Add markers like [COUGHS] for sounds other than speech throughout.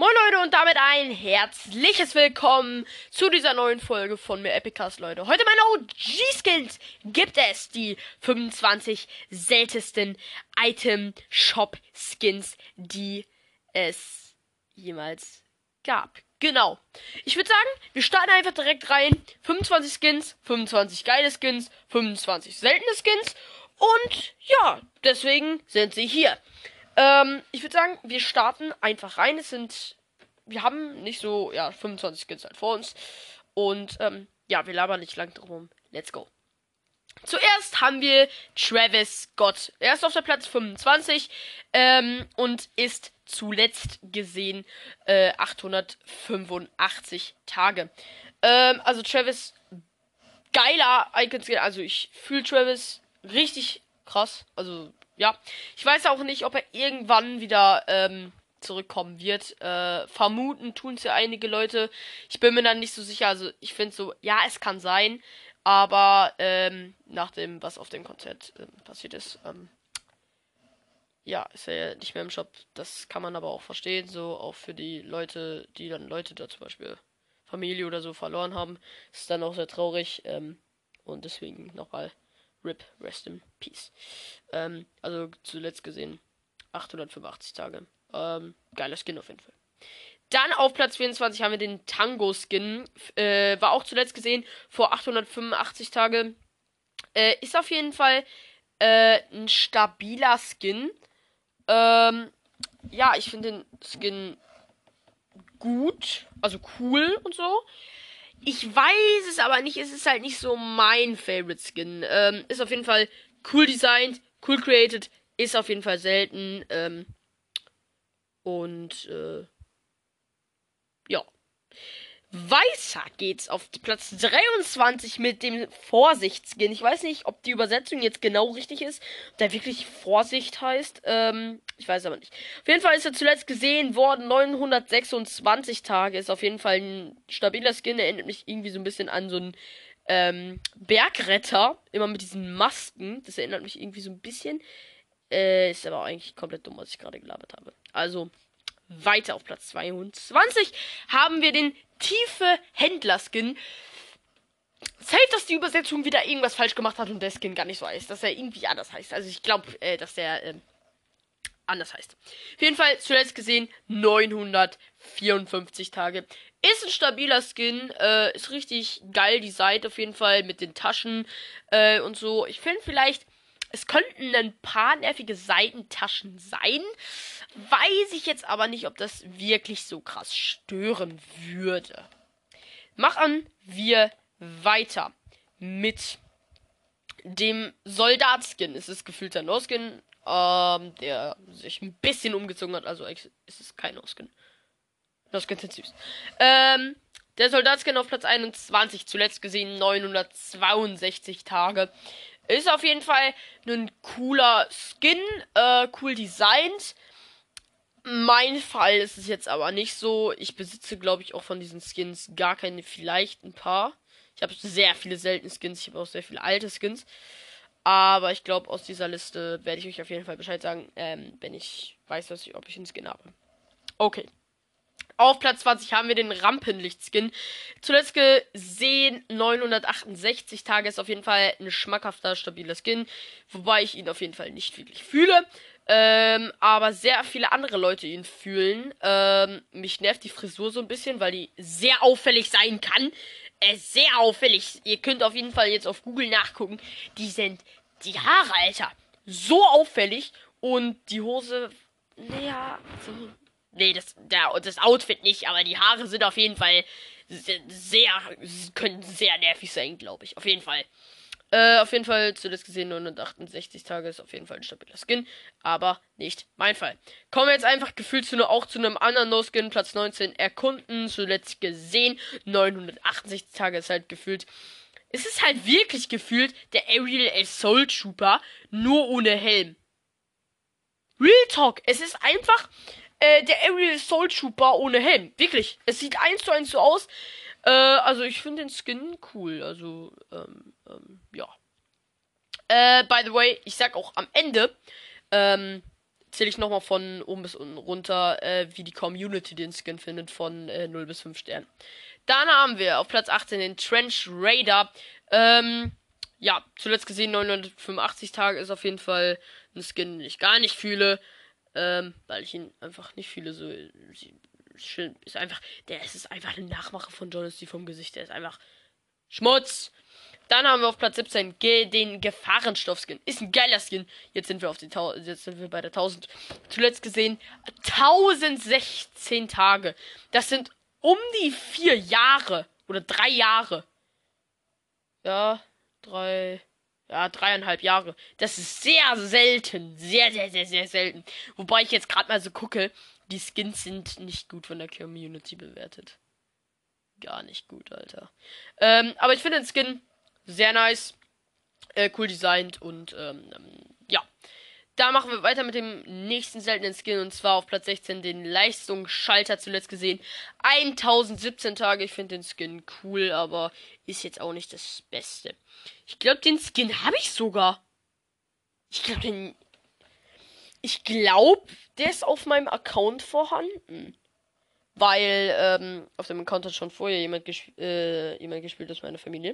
Moin Leute und damit ein herzliches Willkommen zu dieser neuen Folge von mir Epicast, Leute. Heute meine OG-Skins gibt es die 25 seltensten Item-Shop-Skins, die es jemals gab. Genau. Ich würde sagen, wir starten einfach direkt rein. 25 Skins, 25 geile Skins, 25 seltene Skins und ja, deswegen sind sie hier. Ähm, ich würde sagen, wir starten einfach rein. Es sind, wir haben nicht so, ja, 25 Skins halt vor uns. Und ähm, ja, wir labern nicht lang drum. Let's go. Zuerst haben wir Travis Scott. Er ist auf der Platz 25 ähm, und ist zuletzt gesehen äh, 885 Tage. Ähm, also Travis, geiler Icon-Skin. Also ich fühle Travis richtig krass. Also ja, ich weiß auch nicht, ob er irgendwann wieder ähm, zurückkommen wird. Äh, vermuten tun es ja einige Leute. Ich bin mir dann nicht so sicher. Also ich finde so, ja, es kann sein. Aber ähm, nach dem, was auf dem Konzert äh, passiert ist, ähm, ja, ist er ja nicht mehr im Shop. Das kann man aber auch verstehen. So auch für die Leute, die dann Leute da zum Beispiel Familie oder so verloren haben, ist dann auch sehr traurig. Ähm, und deswegen nochmal RIP, Rest in Peace. Ähm, also zuletzt gesehen 885 Tage. Ähm, geiler Skin auf jeden Fall. Dann auf Platz 24 haben wir den Tango Skin. Äh, war auch zuletzt gesehen vor 885 Tage. Äh, ist auf jeden Fall äh, ein stabiler Skin. Ähm, ja, ich finde den Skin gut, also cool und so. Ich weiß es aber nicht. Es ist halt nicht so mein Favorite Skin. Ähm, ist auf jeden Fall cool designt, cool created, ist auf jeden Fall selten. Ähm, und äh, ja. Weiter geht's auf Platz 23 mit dem Vorsichtskin. Ich weiß nicht, ob die Übersetzung jetzt genau richtig ist. Ob der wirklich Vorsicht heißt. Ähm, ich weiß aber nicht. Auf jeden Fall ist er zuletzt gesehen worden. 926 Tage. Ist auf jeden Fall ein stabiler Skin. Erinnert mich irgendwie so ein bisschen an so einen ähm, Bergretter. Immer mit diesen Masken. Das erinnert mich irgendwie so ein bisschen. Äh, ist aber eigentlich komplett dumm, was ich gerade gelabert habe. Also, weiter auf Platz 22 haben wir den tiefe Händler-Skin. Safe, dass die Übersetzung wieder irgendwas falsch gemacht hat und der Skin gar nicht so heißt. Dass er irgendwie anders heißt. Also ich glaube, äh, dass der äh, anders heißt. Auf jeden Fall zuletzt gesehen 954 Tage. Ist ein stabiler Skin. Äh, ist richtig geil die Seite auf jeden Fall mit den Taschen äh, und so. Ich finde vielleicht es könnten ein paar nervige Seitentaschen sein. Weiß ich jetzt aber nicht, ob das wirklich so krass stören würde. Machen wir weiter mit dem Soldatskin. Es ist gefühlter No-Skin, ähm, der sich ein bisschen umgezogen hat. Also ist es kein No-Skin. No-Skin sind süß. Ähm, der Soldatskin auf Platz 21, zuletzt gesehen 962 Tage. Ist auf jeden Fall ein cooler Skin, äh, cool designt. Mein Fall ist es jetzt aber nicht so. Ich besitze, glaube ich, auch von diesen Skins gar keine, vielleicht ein paar. Ich habe sehr viele seltene Skins, ich habe auch sehr viele alte Skins. Aber ich glaube, aus dieser Liste werde ich euch auf jeden Fall Bescheid sagen, ähm, wenn ich weiß, ich, ob ich einen Skin habe. Okay. Auf Platz 20 haben wir den Rampenlichtskin. Zuletzt gesehen 968 Tage ist auf jeden Fall ein schmackhafter, stabiler Skin. Wobei ich ihn auf jeden Fall nicht wirklich fühle. Ähm, aber sehr viele andere Leute ihn fühlen. Ähm, mich nervt die Frisur so ein bisschen, weil die sehr auffällig sein kann. Äh, sehr auffällig. Ihr könnt auf jeden Fall jetzt auf Google nachgucken. Die sind die Haare, Alter. So auffällig. Und die Hose, naja, so Nee, das, der, das Outfit nicht, aber die Haare sind auf jeden Fall sehr, können sehr nervig sein, glaube ich. Auf jeden Fall. Äh, auf jeden Fall, zuletzt gesehen, 968 Tage ist auf jeden Fall ein stabiler Skin, aber nicht mein Fall. Kommen wir jetzt einfach gefühlt zu auch zu einem anderen No-Skin, Platz 19 erkunden, zuletzt gesehen, 968 Tage ist halt gefühlt. Es ist halt wirklich gefühlt der Ariel Soul Trooper, nur ohne Helm. Real Talk, es ist einfach äh, der Ariel Soul Trooper ohne Helm. Wirklich. Es sieht eins zu eins so aus. Äh, also ich finde den Skin cool. Also, ähm, ähm, ja. Äh, by the way, ich sag auch am Ende, ähm, zähle ich nochmal von oben bis unten runter, äh, wie die Community den Skin findet, von äh, 0 bis 5 Sternen. Dann haben wir auf Platz 18 den Trench Raider. Ähm, ja, zuletzt gesehen 985 Tage ist auf jeden Fall ein Skin, den ich gar nicht fühle. Ähm, weil ich ihn einfach nicht fühle. So, ist einfach, der ist einfach eine Nachmache von Jonesty vom Gesicht. Der ist einfach Schmutz. Dann haben wir auf Platz 17 Ge den Gefahrenstoff-Skin. Ist ein geiler Skin. Jetzt sind wir auf die jetzt sind wir bei der 1000. Zuletzt gesehen 1016 Tage. Das sind um die vier Jahre oder drei Jahre. Ja, drei, ja, dreieinhalb Jahre. Das ist sehr selten. Sehr, sehr, sehr, sehr selten. Wobei ich jetzt gerade mal so gucke, die Skins sind nicht gut von der Community bewertet. Gar nicht gut, Alter. Ähm, aber ich finde den Skin sehr nice. Äh, cool designt und ähm, ja. Da machen wir weiter mit dem nächsten seltenen Skin und zwar auf Platz 16 den Leistungsschalter zuletzt gesehen. 1017 Tage. Ich finde den Skin cool, aber ist jetzt auch nicht das Beste. Ich glaube, den Skin habe ich sogar. Ich glaube, den. Ich glaube, der ist auf meinem Account vorhanden. Weil ähm, auf dem Account hat schon vorher jemand, gesp äh, jemand gespielt aus meiner Familie.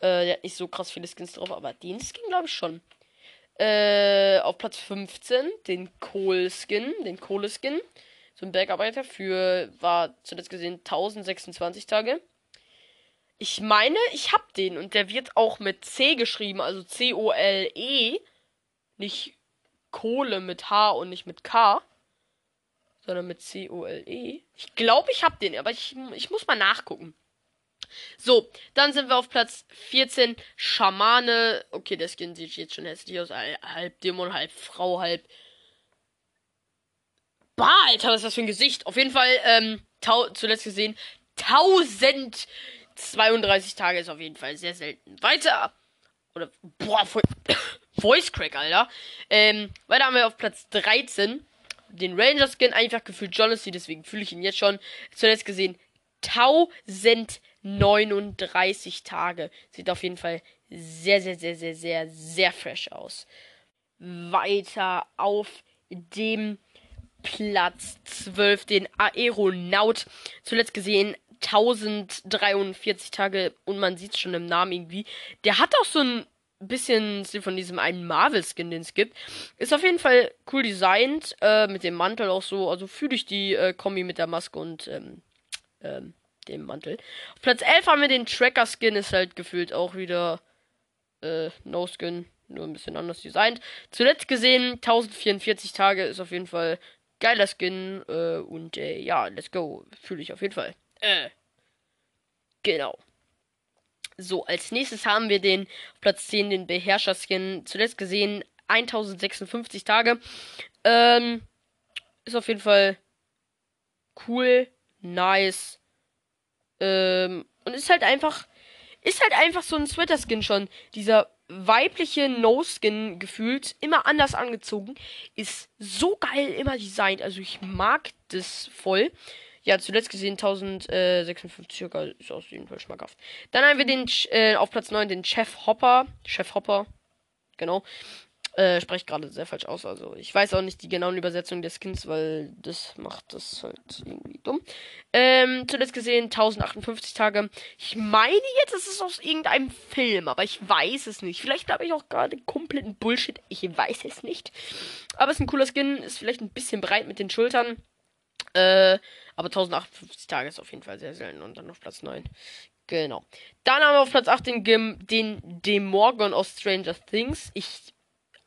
Äh, der hat nicht so krass viele Skins drauf, aber den Skin glaube ich schon. Äh, auf Platz 15 den Kohl-Skin, den Kohle-Skin. So ein Bergarbeiter für, war zuletzt gesehen 1026 Tage. Ich meine, ich hab den und der wird auch mit C geschrieben, also C-O-L-E. Nicht Kohle mit H und nicht mit K, sondern mit C-O-L-E. Ich glaube, ich hab den, aber ich, ich muss mal nachgucken. So, dann sind wir auf Platz 14. Schamane. Okay, der Skin sieht jetzt schon hässlich aus. Halb Dämon, halb Frau, halb. Bah, Alter, was ist das für ein Gesicht? Auf jeden Fall, ähm, zuletzt gesehen, 1032 Tage ist auf jeden Fall sehr selten. Weiter. Oder, boah, [COUGHS] Voice Crack, Alter. Ähm, weiter haben wir auf Platz 13 den Ranger Skin. Einfach gefühlt Jonesy, deswegen fühle ich ihn jetzt schon. Zuletzt gesehen, 1000 39 Tage. Sieht auf jeden Fall sehr, sehr, sehr, sehr, sehr, sehr fresh aus. Weiter auf dem Platz 12 den Aeronaut. Zuletzt gesehen 1043 Tage und man sieht es schon im Namen irgendwie. Der hat auch so ein bisschen von diesem einen Marvel-Skin, den es gibt. Ist auf jeden Fall cool designt, äh, mit dem Mantel auch so. Also fühle ich die äh, Kombi mit der Maske und ähm, ähm, dem Mantel. Auf Platz 11 haben wir den Tracker Skin, ist halt gefühlt auch wieder äh, No Skin, nur ein bisschen anders designt. Zuletzt gesehen, 1044 Tage ist auf jeden Fall geiler Skin äh, und äh, ja, let's go. Fühle ich auf jeden Fall. Äh. Genau. So, als nächstes haben wir den Platz 10, den Beherrscher-Skin. Zuletzt gesehen 1056 Tage. Ähm, ist auf jeden Fall cool, nice. Ähm, und ist halt einfach, ist halt einfach so ein Sweater-Skin schon. Dieser weibliche No-Skin gefühlt, immer anders angezogen, ist so geil immer designt. Also ich mag das voll. Ja, zuletzt gesehen 1056 circa, ist auf jeden Fall schmackhaft. Dann haben wir den äh, auf Platz 9 den Chef Hopper. Chef Hopper. Genau. Äh, spreche gerade sehr falsch aus. Also ich weiß auch nicht die genauen Übersetzungen der Skins, weil das macht das halt irgendwie dumm. Ähm, zuletzt gesehen 1058 Tage. Ich meine jetzt, es ist aus irgendeinem Film, aber ich weiß es nicht. Vielleicht habe ich auch gerade kompletten Bullshit. Ich weiß es nicht. Aber es ist ein cooler Skin, ist vielleicht ein bisschen breit mit den Schultern. Äh, aber 1058 Tage ist auf jeden Fall sehr selten und dann auf Platz 9. Genau. Dann haben wir auf Platz 8 den, Gim, den Demorgon aus Stranger Things. Ich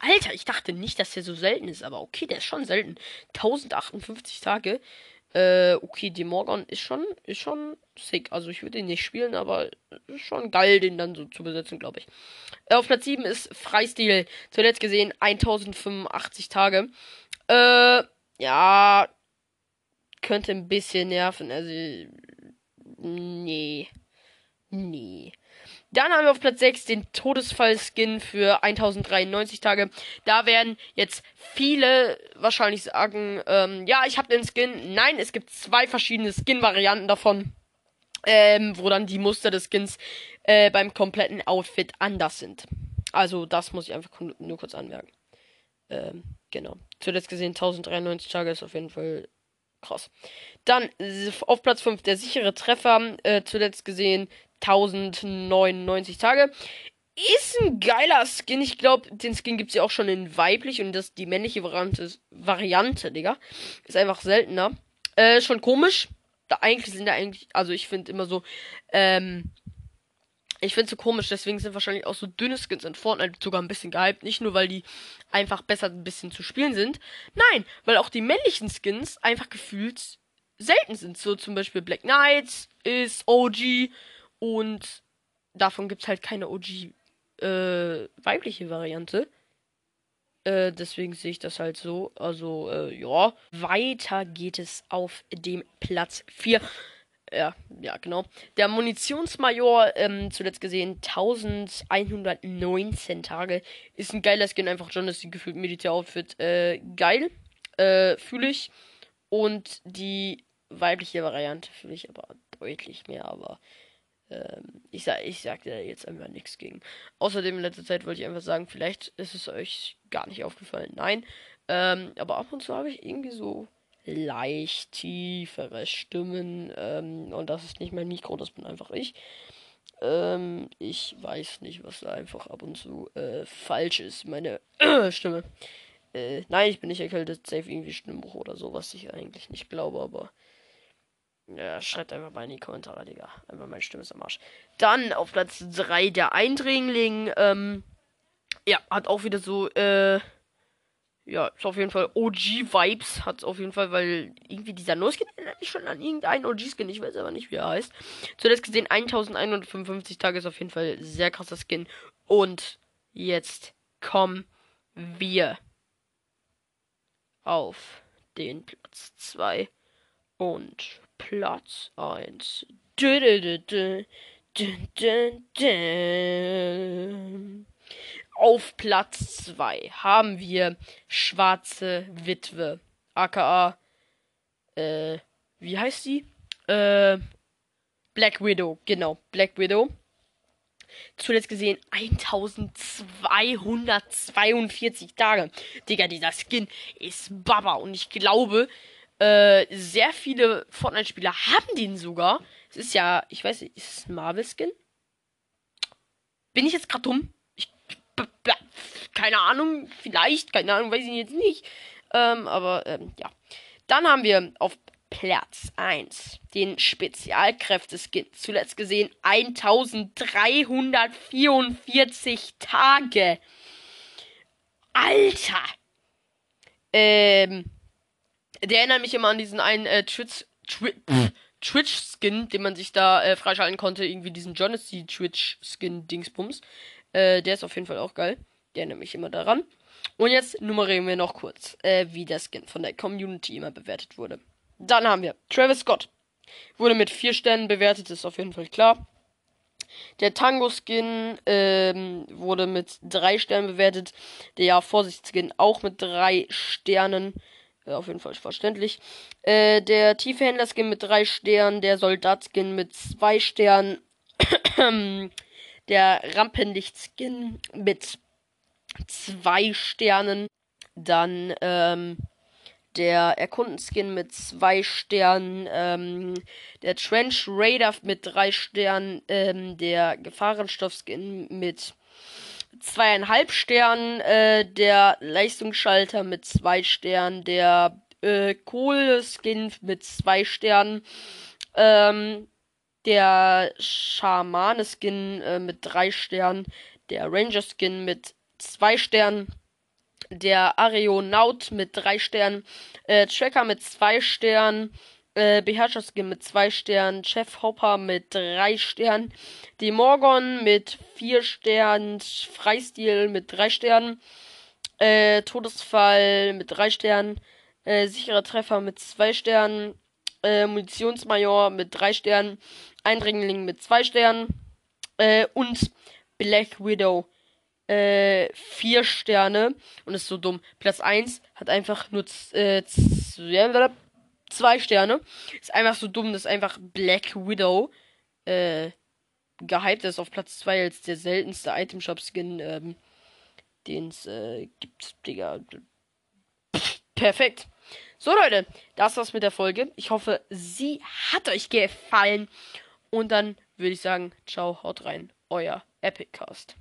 Alter, ich dachte nicht, dass der so selten ist, aber okay, der ist schon selten. 1058 Tage. Äh, okay, die Morgan ist schon, ist schon sick. Also ich würde ihn nicht spielen, aber ist schon geil, den dann so zu besetzen, glaube ich. Äh, auf Platz 7 ist Freistil. Zuletzt gesehen 1085 Tage. Äh, ja, könnte ein bisschen nerven. Also, nee. Nee. Dann haben wir auf Platz 6 den Todesfall-Skin für 1093 Tage. Da werden jetzt viele wahrscheinlich sagen, ähm, ja, ich habe den Skin. Nein, es gibt zwei verschiedene Skin-Varianten davon. Ähm, wo dann die Muster des Skins äh, beim kompletten Outfit anders sind. Also das muss ich einfach nur kurz anmerken. Ähm, genau. Zuletzt gesehen 1093 Tage ist auf jeden Fall krass. Dann auf Platz 5 der sichere Treffer. Äh, zuletzt gesehen 1099 Tage. Ist ein geiler Skin. Ich glaube, den Skin gibt es ja auch schon in weiblich und das die männliche Variante, Variante, Digga. Ist einfach seltener. Äh, schon komisch. Da eigentlich sind da eigentlich, also ich finde immer so, ähm, ich finde es so komisch, deswegen sind wahrscheinlich auch so dünne Skins in Fortnite sogar ein bisschen gehypt. Nicht nur, weil die einfach besser ein bisschen zu spielen sind. Nein, weil auch die männlichen Skins einfach gefühlt selten sind. So zum Beispiel Black Knight ist OG und davon gibt es halt keine OG äh, weibliche Variante. Äh, deswegen sehe ich das halt so. Also, äh, ja. Weiter geht es auf dem Platz 4. Ja, ja, genau. Der Munitionsmajor, ähm, zuletzt gesehen, 1119 Tage. Ist ein geiler Skin, einfach John ist die gefühlt Militär-Outfit. Äh, geil. Äh, fühle ich. Und die weibliche Variante fühle ich aber deutlich mehr, aber ich, sag, ich sag da jetzt einfach nichts gegen. Außerdem in letzter Zeit wollte ich einfach sagen, vielleicht ist es euch gar nicht aufgefallen. Nein. Ähm, aber ab und zu habe ich irgendwie so leicht tiefere Stimmen. Ähm, und das ist nicht mein Mikro, das bin einfach ich. Ähm, ich weiß nicht, was da einfach ab und zu äh, falsch ist. Meine [CLEARS THROAT] Stimme. Äh, nein, ich bin nicht erkältet. Safe irgendwie Stimmbruch oder so, was ich eigentlich nicht glaube, aber. Ja, schreibt einfach mal in die Kommentare, Digga. Einfach meine Stimme ist am Arsch. Dann auf Platz 3 der Eindringling. Ähm, ja, hat auch wieder so, äh, ja, ist auf jeden Fall OG-Vibes. Hat auf jeden Fall, weil irgendwie dieser No-Skin erinnert mich schon an irgendeinen OG-Skin. Ich weiß aber nicht, wie er heißt. Zuletzt gesehen, 1155 Tage ist auf jeden Fall sehr krasser Skin. Und jetzt kommen wir auf den Platz 2 und Platz 1. Auf Platz 2 haben wir Schwarze Witwe. aka, äh, wie heißt sie? Äh, Black Widow, genau, Black Widow. Zuletzt gesehen 1242 Tage. Digga, dieser Skin ist Baba. Und ich glaube, äh, sehr viele Fortnite-Spieler haben den sogar. Es ist ja, ich weiß nicht, ist es Marvel-Skin? Bin ich jetzt gerade dumm? Ich, keine Ahnung, vielleicht, keine Ahnung, weiß ich jetzt nicht. Ähm, aber, ähm, ja. Dann haben wir auf Platz 1 den Spezialkräfte-Skin. Zuletzt gesehen 1344 Tage. Alter! Ähm, der erinnert mich immer an diesen einen äh, Twitch, Twitch, Twitch-Skin, den man sich da äh, freischalten konnte. Irgendwie diesen Jonesy Twitch-Skin-Dingsbums. Äh, der ist auf jeden Fall auch geil. Der erinnert mich immer daran. Und jetzt nummerieren wir noch kurz, äh, wie der Skin von der Community immer bewertet wurde. Dann haben wir Travis Scott. Wurde mit vier Sternen bewertet, ist auf jeden Fall klar. Der Tango-Skin ähm, wurde mit drei Sternen bewertet. Der Vorsicht-Skin auch mit drei Sternen. Äh, auf jeden Fall verständlich. Äh, der Tiefhändler-Skin mit drei Sternen, der Soldat-Skin mit zwei Sternen, [CLEARS THROAT] der Rampenlicht-Skin mit zwei Sternen, dann ähm, der Erkundenskin mit zwei Sternen, ähm, der Trench Raider mit drei Sternen, ähm, der Gefahrenstoffskin mit zweieinhalb Sternen, äh, der Leistungsschalter mit zwei Sternen, der äh, Kohle-Skin mit zwei Sternen, ähm, der Schamane-Skin äh, mit drei Sternen, der Ranger-Skin mit zwei Sternen, der Areonaut mit drei Sternen, äh, Tracker mit zwei Sternen, äh, Beherrscher-Skin mit zwei Sternen, Chef Hopper mit drei Sternen, die Morgon mit vier Sternen, Freistil mit drei Sternen, äh, Todesfall mit drei Sternen, äh, sicherer Treffer mit zwei Sternen, äh, Munitionsmajor mit drei Sternen, Eindringling mit zwei Sternen äh, und Black Widow äh, vier Sterne und ist so dumm. Platz 1 hat einfach nur äh, zwei Sterne. Ist einfach so dumm, dass einfach Black Widow äh, gehypt ist auf Platz 2 als der seltenste Item Shop Skin, ähm, den es äh, gibt. Digga. Pff, perfekt. So Leute, das war's mit der Folge. Ich hoffe, sie hat euch gefallen. Und dann würde ich sagen, ciao, haut rein, euer Epiccast.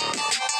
Thank